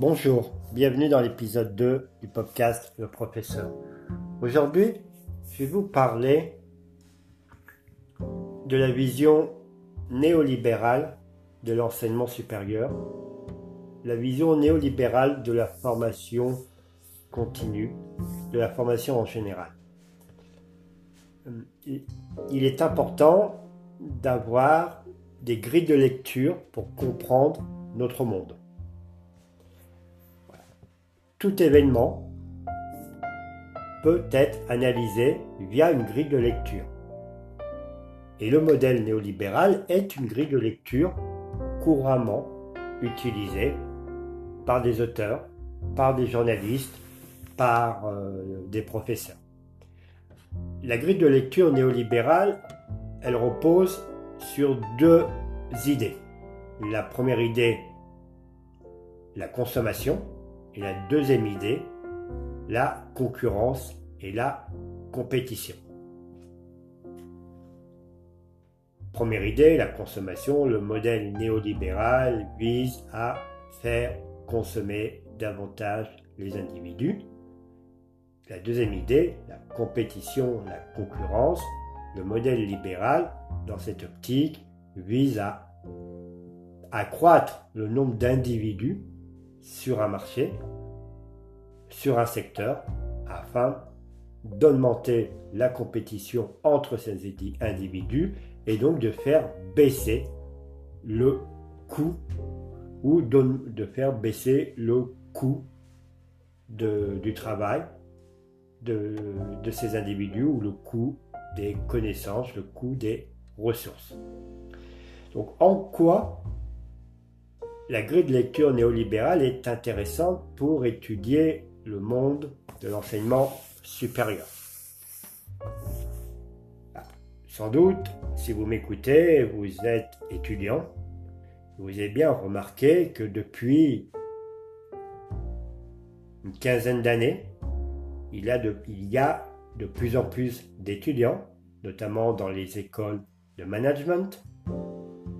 Bonjour, bienvenue dans l'épisode 2 du podcast Le Professeur. Aujourd'hui, je vais vous parler de la vision néolibérale de l'enseignement supérieur, la vision néolibérale de la formation continue, de la formation en général. Il est important d'avoir des grilles de lecture pour comprendre notre monde tout événement peut être analysé via une grille de lecture. Et le modèle néolibéral est une grille de lecture couramment utilisée par des auteurs, par des journalistes, par euh, des professeurs. La grille de lecture néolibérale, elle repose sur deux idées. La première idée, la consommation, et la deuxième idée, la concurrence et la compétition. Première idée, la consommation. Le modèle néolibéral vise à faire consommer davantage les individus. La deuxième idée, la compétition, la concurrence. Le modèle libéral, dans cette optique, vise à accroître le nombre d'individus sur un marché, sur un secteur, afin d'augmenter la compétition entre ces individus et donc de faire baisser le coût ou de faire baisser le coût du travail de, de ces individus ou le coût des connaissances, le coût des ressources. Donc en quoi la grille de lecture néolibérale est intéressante pour étudier le monde de l'enseignement supérieur. Ah, sans doute, si vous m'écoutez, vous êtes étudiant, vous avez bien remarqué que depuis une quinzaine d'années, il, il, y a de plus en plus d'étudiants, notamment dans les écoles de management,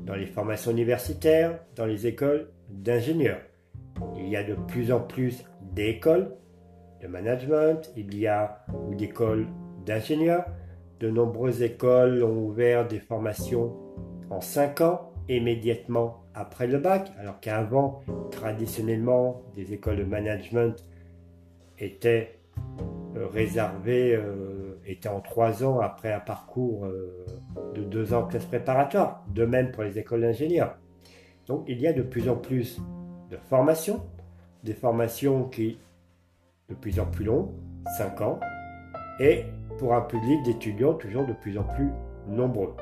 dans les formations universitaires, dans les écoles d'ingénieurs. Il y a de plus en plus d'écoles de management, il y a d'écoles d'ingénieurs. De nombreuses écoles ont ouvert des formations en 5 ans, immédiatement après le bac, alors qu'avant, traditionnellement, des écoles de management étaient euh, réservées, euh, étaient en 3 ans après un parcours euh, de deux ans classe préparatoire, de même pour les écoles d'ingénieurs. Donc il y a de plus en plus de formations, des formations qui de plus en plus longues, 5 ans, et pour un public d'étudiants toujours de plus en plus nombreux.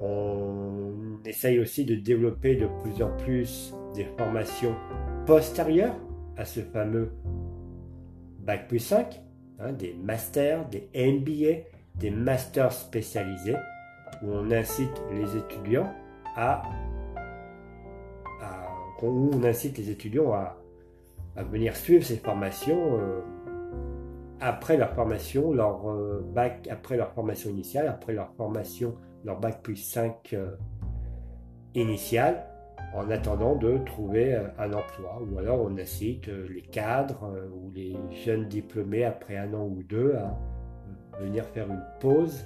On essaye aussi de développer de plus en plus des formations postérieures à ce fameux Bac plus 5, hein, des masters, des MBA, des masters spécialisés où on incite les étudiants à, où on incite les étudiants à, venir suivre ces formations euh, après leur formation, leur euh, bac, après leur formation initiale, après leur formation, leur bac plus 5 euh, initial, en attendant de trouver un emploi. Ou alors on incite les cadres ou les jeunes diplômés après un an ou deux à venir faire une pause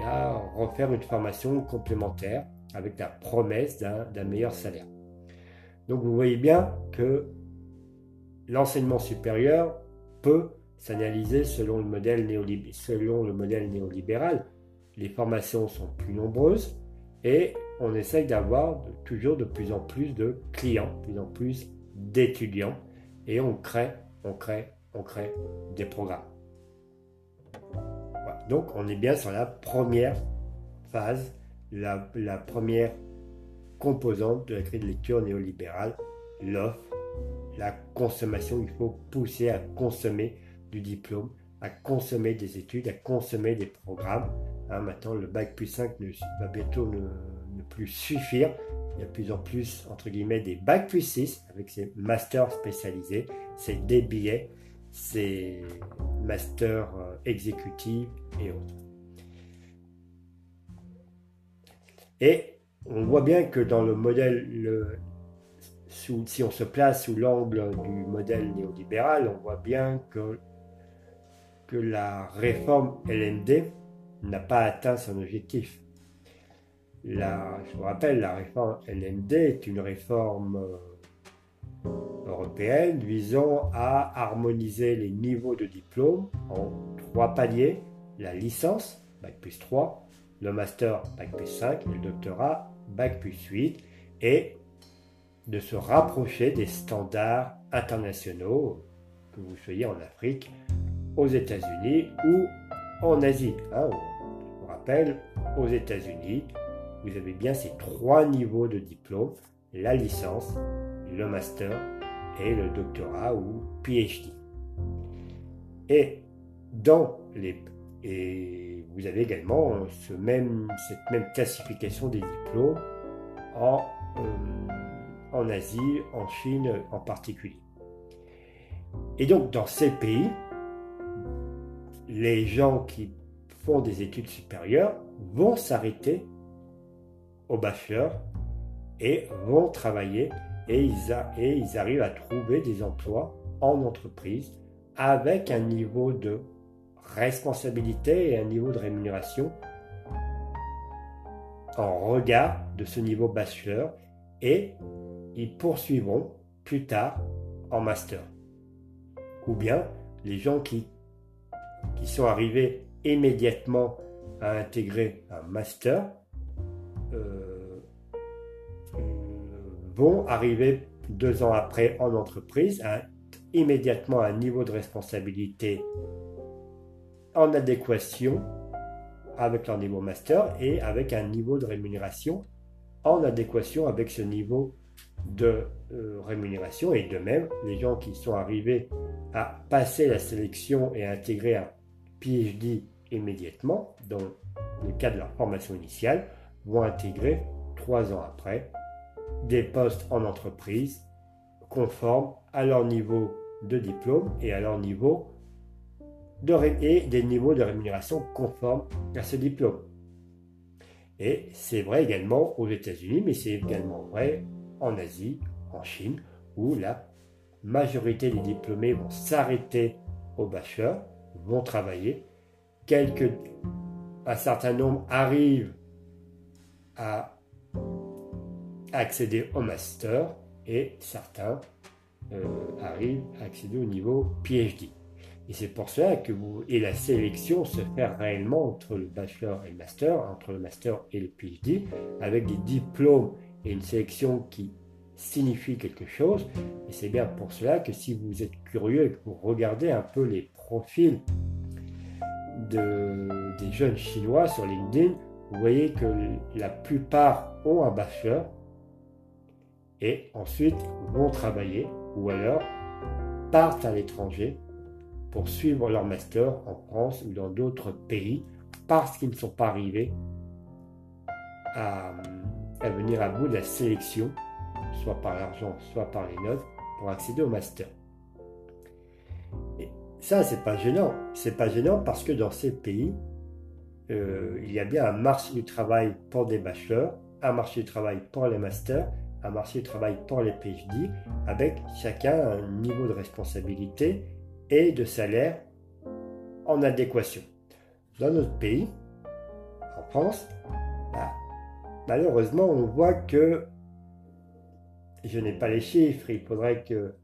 et à refaire une formation complémentaire avec la promesse d'un meilleur salaire. Donc vous voyez bien que l'enseignement supérieur peut s'analyser selon, le modèle selon le modèle néolibéral. Les formations sont plus nombreuses et on essaye d'avoir toujours de plus en plus de clients, de plus en plus d'étudiants et on crée, on crée, on crée des programmes. Donc on est bien sur la première phase, la, première composante de la grille de lecture néolibérale, l'offre, la consommation. Il faut pousser à consommer du diplôme, à consommer des études, à consommer des programmes. Hein, maintenant, le bac plus 5 ne, va bientôt ne, plus suffire. Il y a de plus en plus, entre guillemets, des bac plus 6 avec ces masters spécialisés, ces DBA, ces masters euh, exécutifs et autres. Et on voit bien que dans le modèle si on se place sous l'angle du modèle néolibéral, on voit bien que, que la réforme LND n'a pas atteint son objectif. Je vous rappelle, la réforme LND est une réforme euh, européenne visant à harmoniser les niveaux de diplôme en trois paliers, la licence, Bac plus 3, le master, Bac plus 5, et le doctorat, Bac plus 8, et de se rapprocher des standards internationaux, que vous soyez en Afrique, aux États-Unis ou en Asie. Hein. vous rappelle, aux États-Unis, vous avez bien ces trois niveaux de diplôme, la licence, le master et le doctorat ou PhD. Et dans les et vous avez également ce même, cette même classification des diplômes en, euh, en Asie, en Chine en particulier. Et donc dans ces pays, les gens qui font des études supérieures vont s'arrêter au bachelor et vont travailler et ils, arrivent à trouver des emplois en entreprise avec un niveau de responsabilité et un niveau de rémunération en regard de ce niveau bachelor et ils poursuivront plus tard en master. Ou bien les gens qui, sont arrivés immédiatement à intégrer un master vont arriver deux ans après en entreprise à immédiatement un niveau de responsabilité en adéquation avec leur niveau master et avec un niveau de rémunération en adéquation avec ce niveau de euh, rémunération. Et de même, les gens qui sont arrivés à passer la sélection et à intégrer un PhD immédiatement, dans le cas de leur formation initiale, vont intégrer trois ans après des postes en entreprise conformes à leur niveau de diplôme et à leur niveau de et des niveaux de rémunération conformes à ce diplôme. Et c'est vrai également aux États-Unis, mais c'est également vrai en Asie, en Chine, où la majorité des diplômés vont s'arrêter au bachelor, vont travailler. Quelques, un certain nombre arrivent à accéder au master et certains euh, arrivent à accéder au niveau PhD. Et c'est pour cela que vous, et la sélection se fait réellement entre le bachelor et le master, entre le master et le PhD, avec des diplômes et une sélection qui signifie quelque chose. Et c'est bien pour cela que si vous êtes curieux et que vous regardez un peu les profils de, des jeunes chinois sur LinkedIn, vous voyez que la plupart ont un bachelor et ensuite vont travailler ou alors partent à l'étranger pour suivre leur master en France ou dans d'autres pays parce qu'ils ne sont pas arrivés à, venir à bout de la sélection, soit par l'argent, soit par les notes, pour accéder au master. Et ça, c'est pas gênant. C'est pas gênant parce que dans ces pays, euh, il y a bien un marché du travail pour des bachelors, un marché du travail pour les masters, un marché du travail pour les PhD, avec chacun un niveau de responsabilité et de salaire en adéquation. Dans notre pays, en France, bah, malheureusement, on voit que je n'ai pas les chiffres, il faudrait que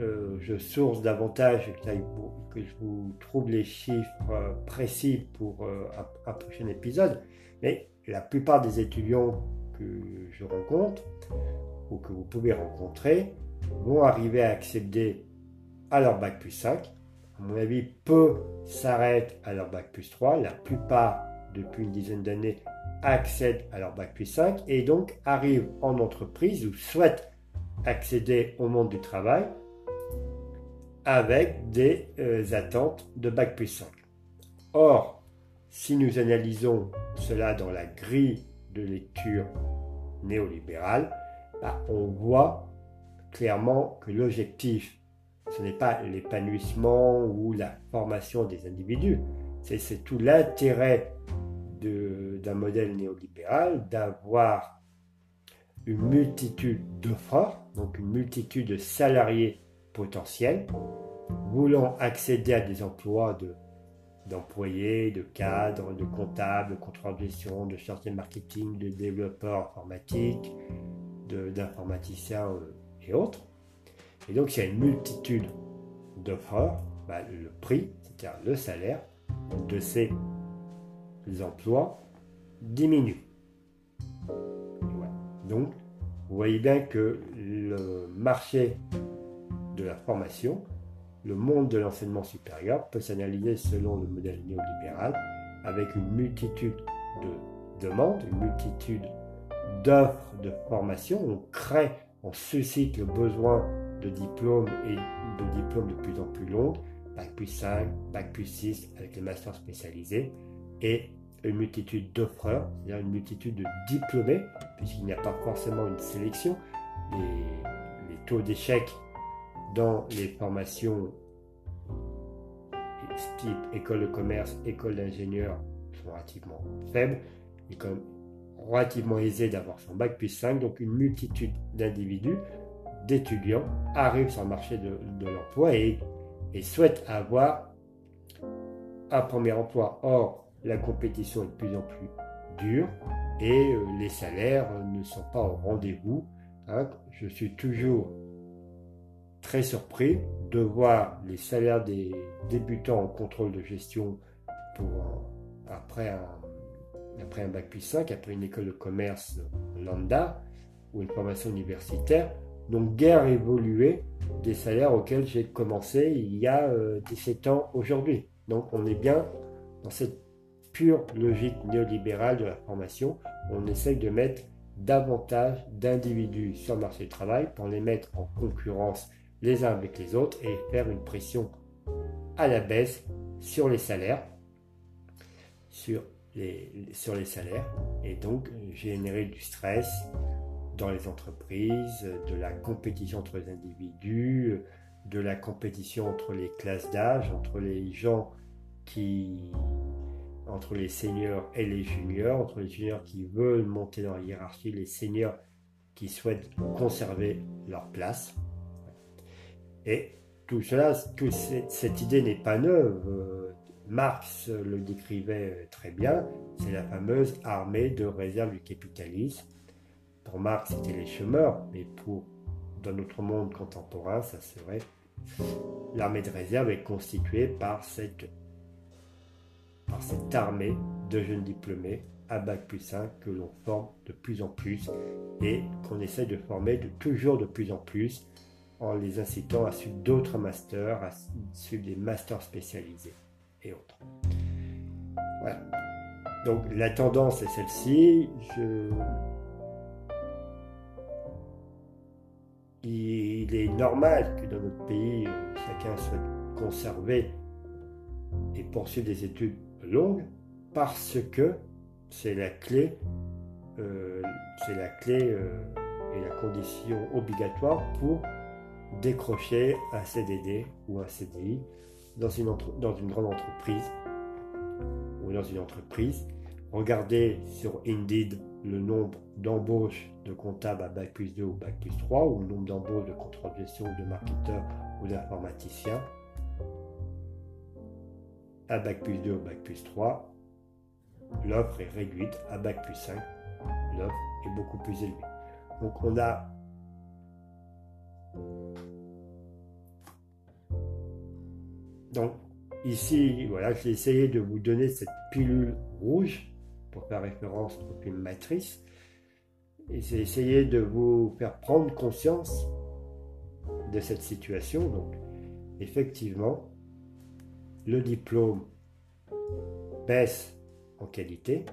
euh, je source davantage, que, je vous trouve les chiffres euh, précis pour euh, un, prochain épisode, mais la plupart des étudiants que je rencontre ou que vous pouvez rencontrer vont arriver à accéder à leur bac plus 5. À mon avis, peu s'arrêtent à leur bac plus 3. La plupart, depuis une dizaine d'années, accèdent à leur bac plus 5 et donc arrivent en entreprise ou souhaitent accéder au monde du travail avec des euh, attentes de bac plus 5. Or, si nous analysons cela dans la grille de lecture néolibérale, bah, on voit clairement que l'objectif ce n'est pas l'épanouissement ou la formation des individus. C'est tout l'intérêt d'un modèle néolibéral d'avoir une multitude d'offres, donc une multitude de salariés potentiels voulant accéder à des emplois de, d'employés, de cadres, de comptables, de contrôleurs de gestion, de chargés de marketing, de développeurs informatiques, d'informaticiens euh, et autres. Et donc, il y a une multitude d'offres. Bah, le prix, c'est-à-dire le salaire de ces emplois, diminue. Donc, vous voyez bien que le marché de la formation, le monde de l'enseignement supérieur peut s'analyser selon le modèle néolibéral avec une multitude de demandes, une multitude d'offres de formation. On crée, on suscite le besoin de diplômes et de diplômes de plus en plus longs, Bac plus 5, Bac plus 6 avec les masters spécialisés et une multitude d'offreurs, c'est-à-dire une multitude de diplômés, puisqu'il n'y a pas forcément une sélection. Les, taux d'échec dans les formations type école de commerce, école d'ingénieur sont relativement faibles. Il est quand même relativement aisé d'avoir son bac plus 5, donc une multitude d'individus, d'étudiants, arrivent sur le marché de, l'emploi et, souhaitent avoir un premier emploi. Or, la compétition est de plus en plus dure et euh, les salaires ne sont pas au rendez-vous. Hein. Je suis toujours très surpris de voir les salaires des débutants en contrôle de gestion après, un, après un bac plus 5, après une école de commerce lambda ou une formation universitaire, n'ont guère évolué des salaires auxquels j'ai commencé il y a 17 euh, ans aujourd'hui. Donc on est bien dans cette pure logique néolibérale de la formation, on essaye de mettre davantage d'individus sur le marché du travail pour les mettre en concurrence les uns avec les autres et faire une pression à la baisse sur les salaires, sur les, sur les salaires, et donc générer du stress dans les entreprises, de la compétition entre les individus, de la compétition entre les classes d'âge, entre les gens qui entre les seniors et les juniors, entre les juniors qui veulent monter dans la hiérarchie, les seniors qui souhaitent conserver leur place. Et tout cela, cette idée n'est pas neuve. Marx le décrivait très bien, c'est la fameuse armée de réserve du capitalisme. Pour Marx, c'était les chômeurs, mais pour dans notre monde contemporain, ça serait l'armée de réserve est constituée par cette par cette armée de jeunes diplômés à Bac plus 5 que l'on forme de plus en plus et qu'on essaie de former de toujours de plus en plus en les incitant à suivre d'autres masters, à suivre des masters spécialisés et autres. Voilà. Donc la tendance est celle-ci. Il est normal que dans notre pays, chacun souhaite conserver et poursuivre des études longue parce que c'est la clé, euh, c'est la clé euh, et la condition obligatoire pour décrocher un CDD ou un CDI dans une, grande entreprise ou dans une entreprise. Regardez sur Indeed le nombre d'embauches de comptables à Bac plus 2 ou Bac plus 3 ou le nombre d'embauches de contrôle de gestion ou de marketeurs ou d'informaticiens à Bac plus 2 ou Bac plus 3, l'offre est réduite. À Bac plus 5, l'offre est beaucoup plus élevée. Donc on a Donc ici, voilà, j'ai essayé de vous donner cette pilule rouge pour faire référence au film Matrice. Et j'ai essayé de vous faire prendre conscience de cette situation. Donc effectivement, le diplôme baisse en qualité,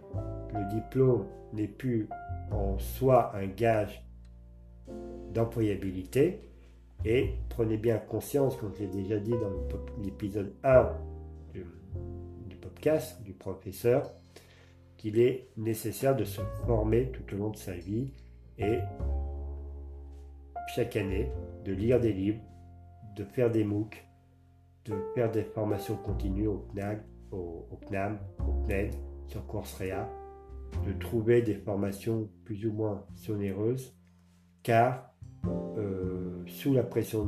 le diplôme n'est plus en soi un gage d'employabilité et prenez bien conscience, comme je l'ai déjà dit dans l'épisode 1 du, podcast du professeur, qu'il est nécessaire de se former tout au long de sa vie et chaque année de lire des livres, de faire des MOOC, de faire des formations continues au CNAG, au, CNAM, au sur Coursera, de trouver des formations plus ou moins onéreuses car euh, sous la pression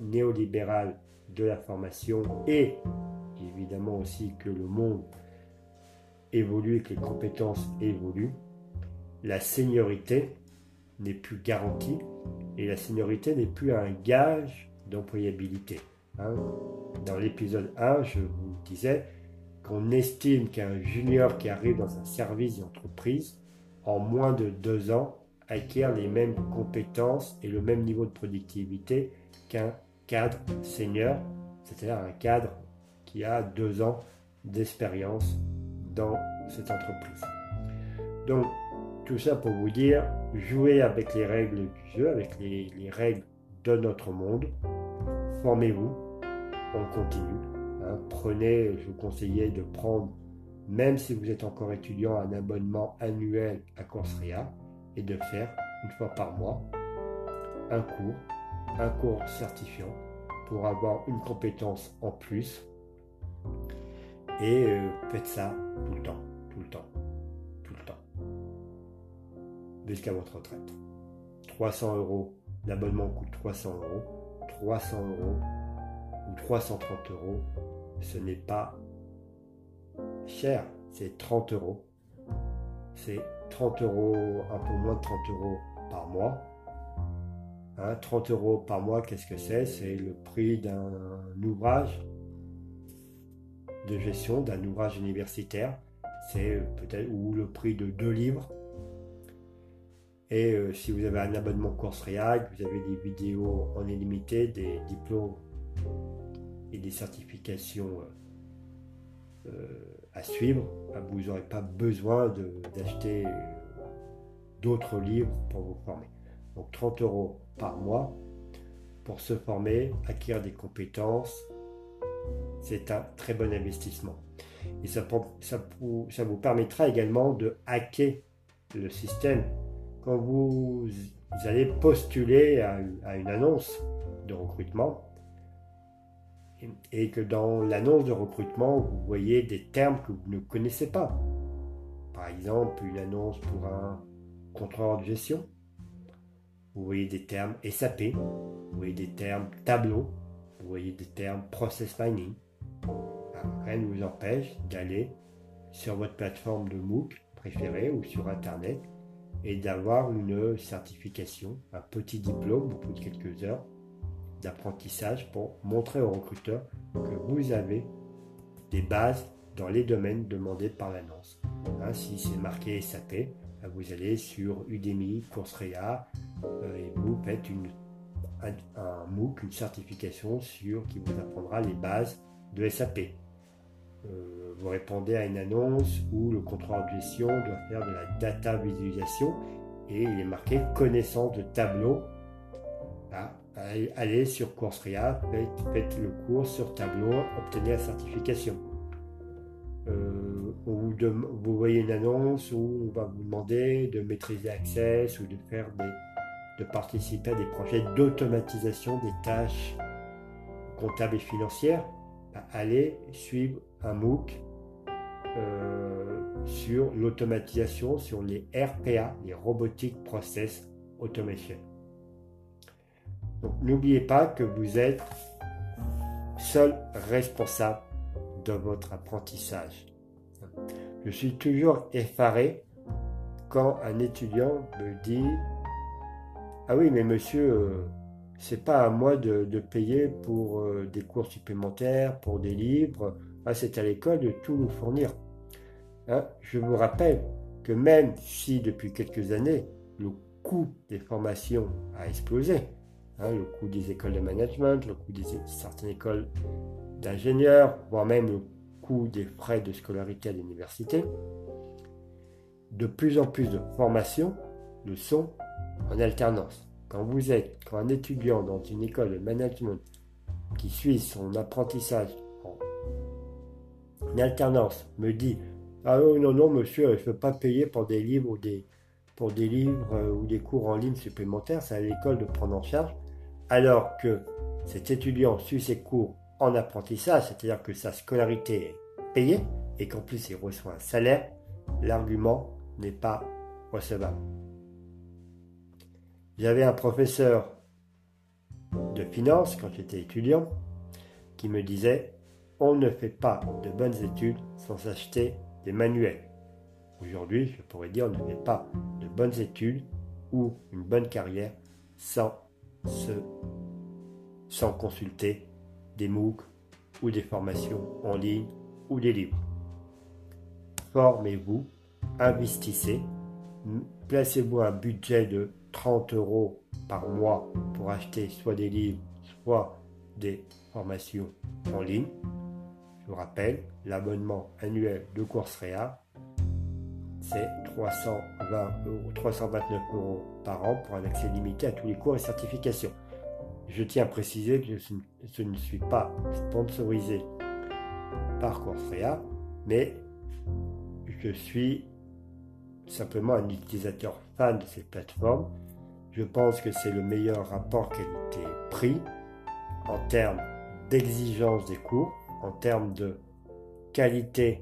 néolibérale de la formation et évidemment aussi que le monde évolue et que les compétences évoluent, la seniorité n'est plus garantie et la seniorité n'est plus un gage d'employabilité. Hein. Dans l'épisode 1, je vous disais qu'on estime qu'un junior qui arrive dans un service d'entreprise, en moins de deux ans, acquiert les mêmes compétences et le même niveau de productivité qu'un cadre senior, c'est-à-dire un cadre qui a deux ans d'expérience dans cette entreprise. Donc, tout ça pour vous dire, jouez avec les règles du jeu, avec les, règles de notre monde. Formez-vous, on continue. Hein. Prenez, je vous conseillais de prendre, même si vous êtes encore étudiant, un abonnement annuel à Coursera et de faire une fois par mois un cours, un cours certifiant pour avoir une compétence en plus. Et euh, faites ça tout le temps, tout le temps, tout le temps. Jusqu'à votre retraite. 300 euros, l'abonnement coûte 300 euros. 300 euros ou 330 euros, ce n'est pas cher, c'est 30 euros. C'est 30 euros, un peu moins de 30 euros par mois. 30 hein, euros par mois, qu'est-ce que c'est? C'est le prix d'un ouvrage de gestion, d'un ouvrage universitaire. C'est peut-être ou le prix de deux livres. Et euh, si vous avez un abonnement Course React, vous avez des vidéos en illimité, des diplômes et des certifications euh, euh, à suivre, vous n'aurez pas besoin d'acheter d'autres livres pour vous former. Donc 30 euros par mois pour se former, acquérir des compétences, c'est un très bon investissement. Et ça, vous permettra également de hacker le système. Quand vous, allez postuler à, une annonce de recrutement, et que dans l'annonce de recrutement, vous voyez des termes que vous ne connaissez pas. Par exemple, une annonce pour un contrôleur de gestion. Vous voyez des termes SAP, vous voyez des termes tableau, vous voyez des termes process mining. Rien ne vous empêche d'aller sur votre plateforme de MOOC préférée ou sur Internet et d'avoir une certification, un petit diplôme au bout de quelques heures d'apprentissage pour montrer aux recruteurs que vous avez des bases dans les domaines demandés par l'annonce. Hein, si c'est marqué SAP, vous allez sur Udemy, Coursera euh, et vous faites un, MOOC, une certification sur qui vous apprendra les bases de SAP. Euh, vous répondez à une annonce où le contrôleur de gestion doit faire de la data visualisation et il est marqué connaissance de tableau. Ah, allez sur Coursera, faites, le cours sur tableau, obtenez la certification. Euh, vous, voyez une annonce où on va vous demander de maîtriser Access ou de faire de participer à des projets d'automatisation des tâches comptables et financières aller suivre un MOOC euh, sur l'automatisation, sur les RPA, les Robotic Process Automation. N'oubliez pas que vous êtes seul responsable de votre apprentissage. Je suis toujours effaré quand un étudiant me dit Ah oui, mais monsieur, euh, c'est pas à moi de, payer pour euh, des cours supplémentaires, pour des livres. Ah, c'est à l'école de tout nous fournir. Hein, je vous rappelle que même si depuis quelques années le coût des formations a explosé, hein, le coût des écoles de management, le coût de certaines écoles d'ingénieurs, voire même le coût des frais de scolarité à l'université, de plus en plus de formations le sont en alternance. Quand vous êtes, quand un étudiant dans une école de management qui suit son apprentissage en alternance me dit Ah non, non, monsieur, je ne veux pas payer pour des livres ou des, des livres euh, ou des cours en ligne supplémentaires, c'est à l'école de prendre en charge, alors que cet étudiant suit ses cours en apprentissage, c'est-à-dire que sa scolarité est payée et qu'en plus il reçoit un salaire, l'argument n'est pas recevable. J'avais un professeur de finance quand j'étais étudiant qui me disait on ne fait pas de bonnes études sans s'acheter des manuels. Aujourd'hui, je pourrais dire on ne fait pas de bonnes études ou une bonne carrière sans, se, sans consulter des MOOC ou des formations en ligne ou des livres. Formez-vous, investissez, placez-vous un budget de 30 euros par mois pour acheter soit des livres, soit des formations en ligne. Je vous rappelle, l'abonnement annuel de Coursera, c'est 320 euros, 329 euros par an pour un accès limité à tous les cours et certifications. Je tiens à préciser que je ne suis pas sponsorisé par Coursera, mais je suis simplement un utilisateur fan de cette plateforme. Je pense que c'est le meilleur rapport qualité-prix en termes d'exigence des cours, en termes de qualité,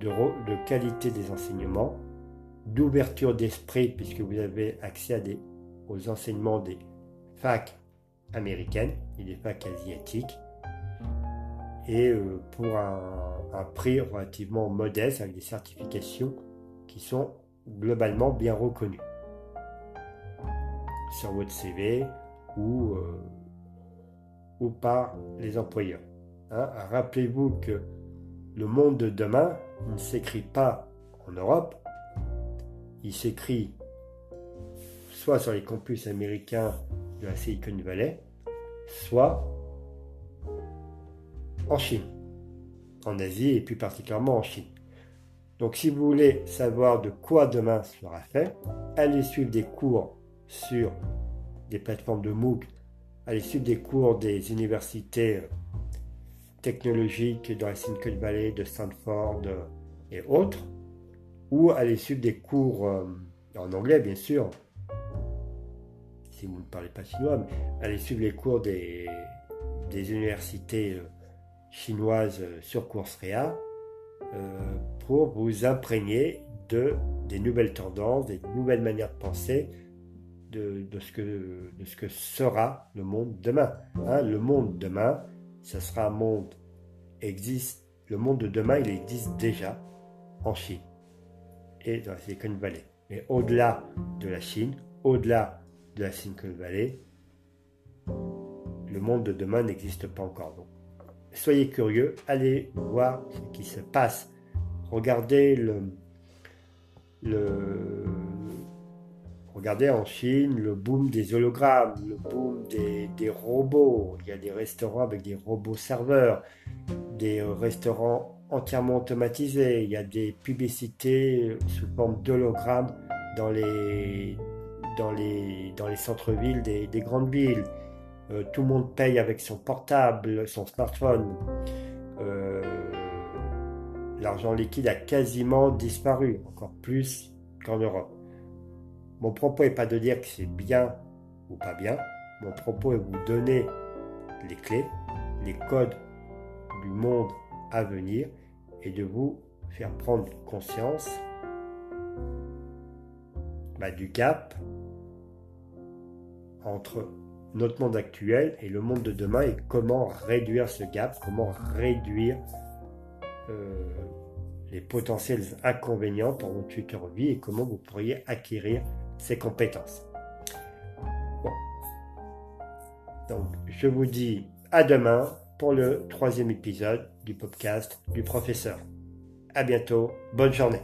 de, qualité des enseignements, d'ouverture d'esprit, puisque vous avez accès aux enseignements des facs américaines et des facs asiatiques, et euh, pour un, un prix relativement modeste avec des certifications qui sont globalement bien reconnues sur votre CV ou, euh, ou par les employeurs. Hein. Rappelez-vous que le monde de demain ne s'écrit pas en Europe, il s'écrit soit sur les campus américains de la Silicon Valley, soit en Chine, en Asie et plus particulièrement en Chine. Donc si vous voulez savoir de quoi demain sera fait, allez suivre des cours sur des plateformes de MOOC, allez suivre des cours des universités technologiques dans la Silicon Valley, de Stanford et autres, ou allez suivre des cours euh, en anglais bien sûr, si vous ne parlez pas chinois, mais allez suivre les cours des, des universités euh, chinoises sur Coursera euh, pour vous imprégner de, des nouvelles tendances, des nouvelles manières de penser, de, ce, que, de ce que sera le monde demain. Hein. le monde demain, ce sera un monde existe. Le monde de demain, il existe déjà en Chine et dans la Silicon Valley. Mais au-delà de la Chine, au-delà de la Silicon Valley, le monde de demain n'existe pas encore. Donc, soyez curieux, allez voir ce qui se passe. Regardez le, regardez en Chine le boom des hologrammes, le boom des, robots. Il y a des restaurants avec des robots serveurs, des restaurants entièrement automatisés. Il y a des publicités sous forme d'hologrammes dans les, centres-villes des, des grandes villes. Euh, tout le monde paye avec son portable, son smartphone. Euh, l'argent liquide a quasiment disparu, encore plus qu'en Europe. Mon propos n'est pas de dire que c'est bien ou pas bien. Mon propos est de vous donner les clés, les codes du monde à venir et de vous faire prendre conscience bah, du gap entre notre monde actuel et le monde de demain et comment réduire ce gap, comment réduire euh, les potentiels inconvénients pour votre future vie et comment vous pourriez acquérir ces compétences. Donc, je vous dis à demain pour le troisième épisode du podcast du professeur. À bientôt, bonne journée.